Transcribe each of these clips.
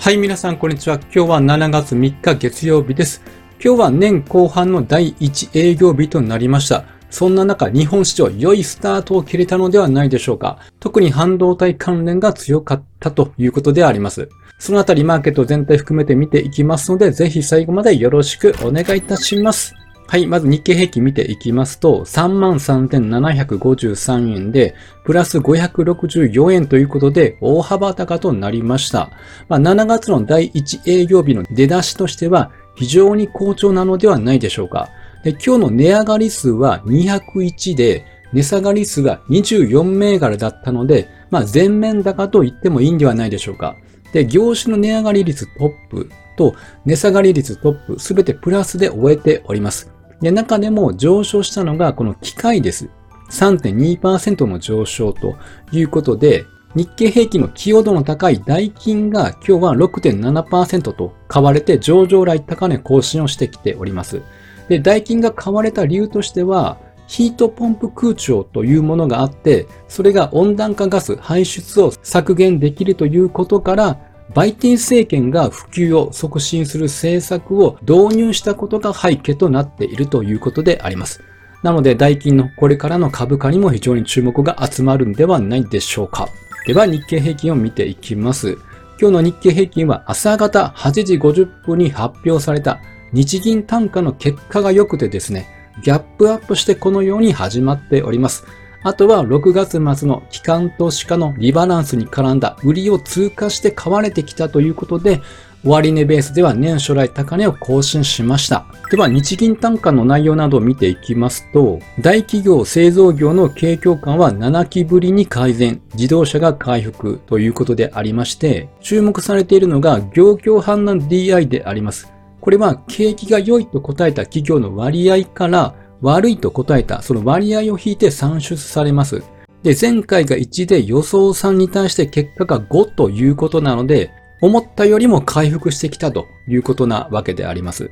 はい、皆さん、こんにちは。今日は7月3日月曜日です。今日は年後半の第1営業日となりました。そんな中、日本市場良いスタートを切れたのではないでしょうか。特に半導体関連が強かったということであります。そのあたりマーケット全体含めて見ていきますので、ぜひ最後までよろしくお願いいたします。はい。まず日経平均見ていきますと、33,753円で、プラス564円ということで、大幅高となりました。まあ、7月の第1営業日の出だしとしては、非常に好調なのではないでしょうか。で今日の値上がり数は201で、値下がり数が24銘柄だったので、まあ、全面高と言ってもいいんではないでしょうか。で、業種の値上がり率トップと値下がり率トップすべてプラスで終えております。で、中でも上昇したのがこの機械です。3.2%の上昇ということで、日経平均の寄与度の高い代金が今日は6.7%と買われて上場来高値更新をしてきております。で、代金が買われた理由としては、ヒートポンプ空調というものがあって、それが温暖化ガス排出を削減できるということから、バイデン政権が普及を促進する政策を導入したことが背景となっているということであります。なので、代金のこれからの株価にも非常に注目が集まるんではないでしょうか。では、日経平均を見ていきます。今日の日経平均は朝方8時50分に発表された日銀単価の結果が良くてですね、ギャップアップしてこのように始まっております。あとは6月末の機関投資家のリバランスに絡んだ売りを通過して買われてきたということで、終値ベースでは年初来高値を更新しました。では日銀単価の内容などを見ていきますと、大企業製造業の景況感は7期ぶりに改善、自動車が回復ということでありまして、注目されているのが業況判断 DI であります。これは景気が良いと答えた企業の割合から悪いと答えたその割合を引いて算出されます。で、前回が1で予想3に対して結果が5ということなので、思ったよりも回復してきたということなわけであります。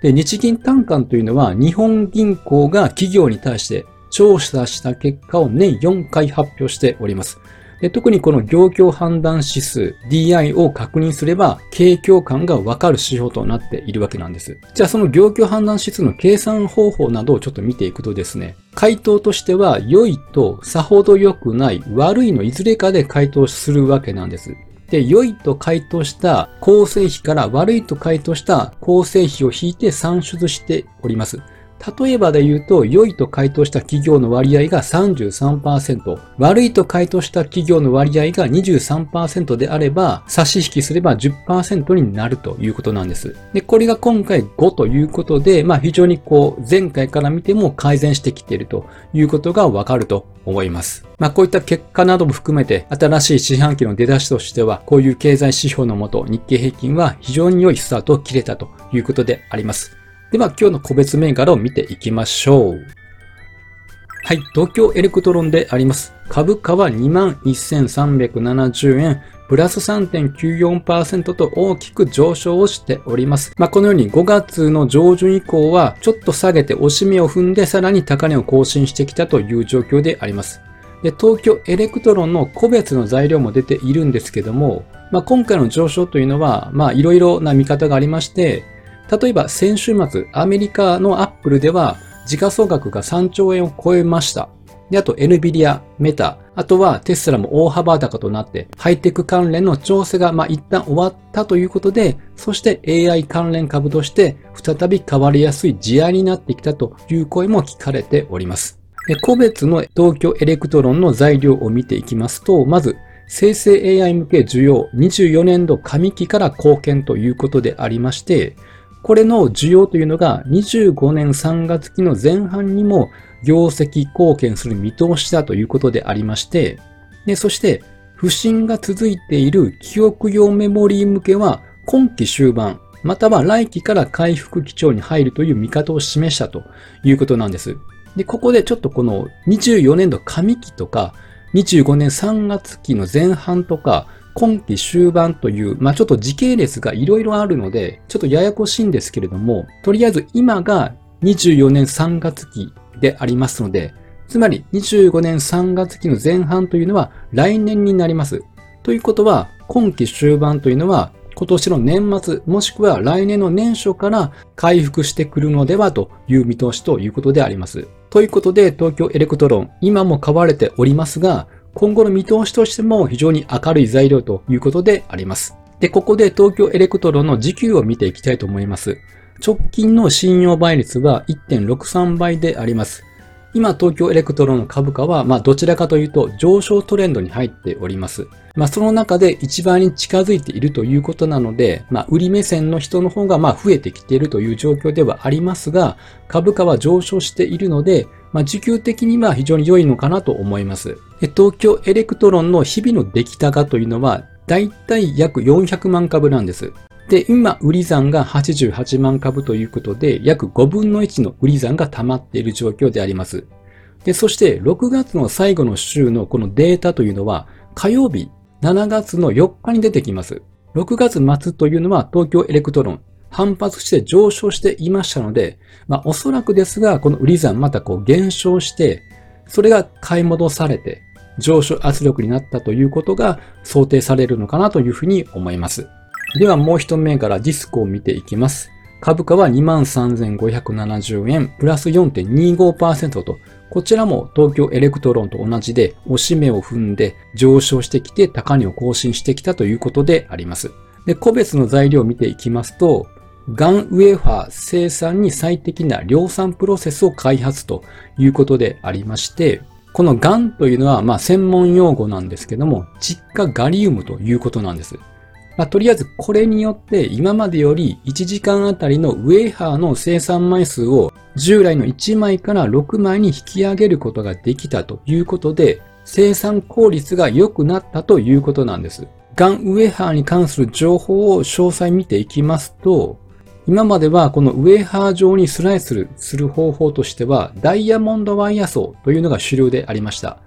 で、日銀単価というのは日本銀行が企業に対して調査した結果を年4回発表しております。で特にこの業況判断指数 DI を確認すれば、景況感がわかる指標となっているわけなんです。じゃあその業況判断指数の計算方法などをちょっと見ていくとですね、回答としては良いとさほど良くない悪いのいずれかで回答するわけなんです。で、良いと回答した構成比から悪いと回答した構成比を引いて算出しております。例えばで言うと、良いと回答した企業の割合が33%、悪いと回答した企業の割合が23%であれば、差し引きすれば10%になるということなんです。で、これが今回5ということで、まあ非常にこう、前回から見ても改善してきているということがわかると思います。まあこういった結果なども含めて、新しい四半期の出だしとしては、こういう経済指標のもと、日経平均は非常に良いスタートを切れたということであります。では今日の個別銘柄を見ていきましょう。はい、東京エレクトロンであります。株価は21,370円、プラス3.94%と大きく上昇をしております。まあ、このように5月の上旬以降はちょっと下げて押し目を踏んでさらに高値を更新してきたという状況であります。で東京エレクトロンの個別の材料も出ているんですけども、まあ、今回の上昇というのは、まあ、いろいろな見方がありまして、例えば先週末、アメリカのアップルでは時価総額が3兆円を超えました。で、あと NVIDIA、メタ、あとはテスラも大幅高となって、ハイテク関連の調整がまあ一旦終わったということで、そして AI 関連株として再び買われやすい地合になってきたという声も聞かれております。で個別の東京エレクトロンの材料を見ていきますと、まず、生成 AI 向け需要24年度上期から貢献ということでありまして、これの需要というのが25年3月期の前半にも業績貢献する見通しだということでありまして、でそして不振が続いている記憶用メモリー向けは今期終盤、または来期から回復基調に入るという見方を示したということなんです。で、ここでちょっとこの24年度上期とか25年3月期の前半とか今期終盤という、まあ、ちょっと時系列がいろいろあるので、ちょっとややこしいんですけれども、とりあえず今が24年3月期でありますので、つまり25年3月期の前半というのは来年になります。ということは、今期終盤というのは今年の年末もしくは来年の年初から回復してくるのではという見通しということであります。ということで東京エレクトロン今も買われておりますが今後の見通しとしても非常に明るい材料ということであります。で、ここで東京エレクトロの時給を見ていきたいと思います。直近の信用倍率は1.63倍であります。今、東京エレクトロの株価は、まあ、どちらかというと上昇トレンドに入っております。まあ、その中で一番に近づいているということなので、まあ、売り目線の人の方が、まあ、増えてきているという状況ではありますが、株価は上昇しているので、まあ、需給的には非常に良いのかなと思います。東京エレクトロンの日々の出来高というのは、だいたい約400万株なんです。で、今、売り残が88万株ということで、約5分の1の売り残が溜まっている状況であります。で、そして6月の最後の週のこのデータというのは、火曜日7月の4日に出てきます。6月末というのは東京エレクトロン、反発して上昇していましたので、まあおそらくですが、この売り残またこう減少して、それが買い戻されて、上昇圧力になったということが想定されるのかなというふうに思います。ではもう一銘柄ディスコを見ていきます。株価は23,570円、プラス4.25%と、こちらも東京エレクトロンと同じで、押し目を踏んで上昇してきて高値を更新してきたということであります。で、個別の材料を見ていきますと、ガンウェーファー生産に最適な量産プロセスを開発ということでありまして、このガンというのはまあ専門用語なんですけども、窒化ガリウムということなんです。まあ、とりあえずこれによって今までより1時間あたりのウェーハーの生産枚数を従来の1枚から6枚に引き上げることができたということで生産効率が良くなったということなんです。ガンウェーハーに関する情報を詳細見ていきますと今まではこのウェーハー状にスライスする方法としてはダイヤモンドワイヤ層というのが主流でありました。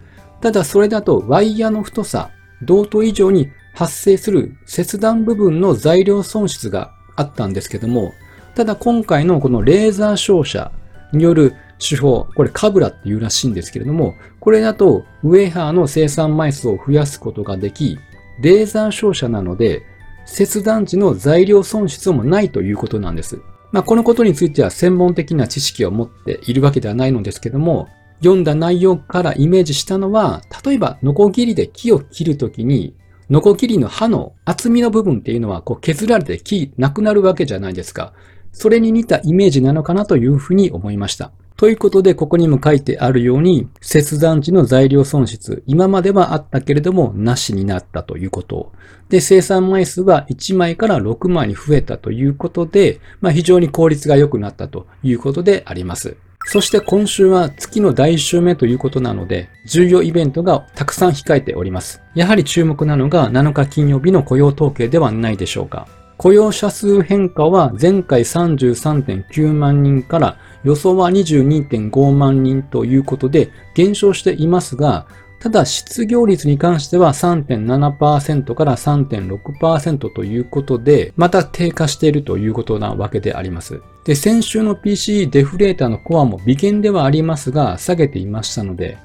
ただそれだとワイヤの太さ、同等以上に発生する切断部分の材料損失があったんですけども、ただ今回のこのレーザー照射による手法、これカブラっていうらしいんですけれども、これだとウェハーの生産枚数を増やすことができ、レーザー照射なので、切断時の材料損失もないということなんです。まあ、このことについては専門的な知識を持っているわけではないのですけども、読んだ内容からイメージしたのは、例えば、ノコギリで木を切るときに、ノコギリの刃の厚みの部分っていうのはこう削られて木なくなるわけじゃないですか。それに似たイメージなのかなというふうに思いました。ということで、ここにも書いてあるように、切断時の材料損失、今まではあったけれども、なしになったということ。で、生産枚数は1枚から6枚に増えたということで、まあ、非常に効率が良くなったということであります。そして今週は月の第1週目ということなので、重要イベントがたくさん控えております。やはり注目なのが7日金曜日の雇用統計ではないでしょうか。雇用者数変化は前回33.9万人から予想は22.5万人ということで減少していますが、ただ失業率に関しては3.7%から3.6%ということで、また低下しているということなわけであります。で、先週の PC デフレーターのコアも微減ではありますが、下げていましたので、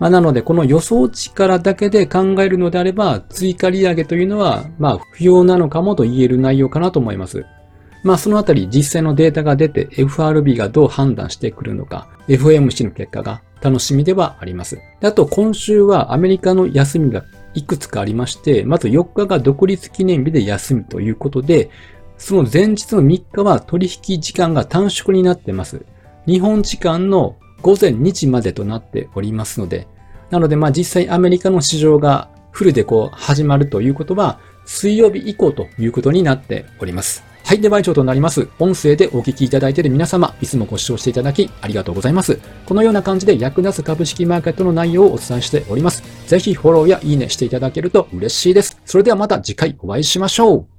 まあ、なので、この予想値からだけで考えるのであれば、追加利上げというのは、まあ、不要なのかもと言える内容かなと思います。まあそのあたり実際のデータが出て FRB がどう判断してくるのか、FOMC の結果が楽しみではあります。あと今週はアメリカの休みがいくつかありまして、まず4日が独立記念日で休みということで、その前日の3日は取引時間が短縮になってます。日本時間の午前2時までとなっておりますので、なのでまあ実際アメリカの市場がフルでこう始まるということは水曜日以降ということになっております。はい、では以上となります。音声でお聞きいただいている皆様、いつもご視聴していただきありがとうございます。このような感じで役立つ株式マーケットの内容をお伝えしております。ぜひフォローやいいねしていただけると嬉しいです。それではまた次回お会いしましょう。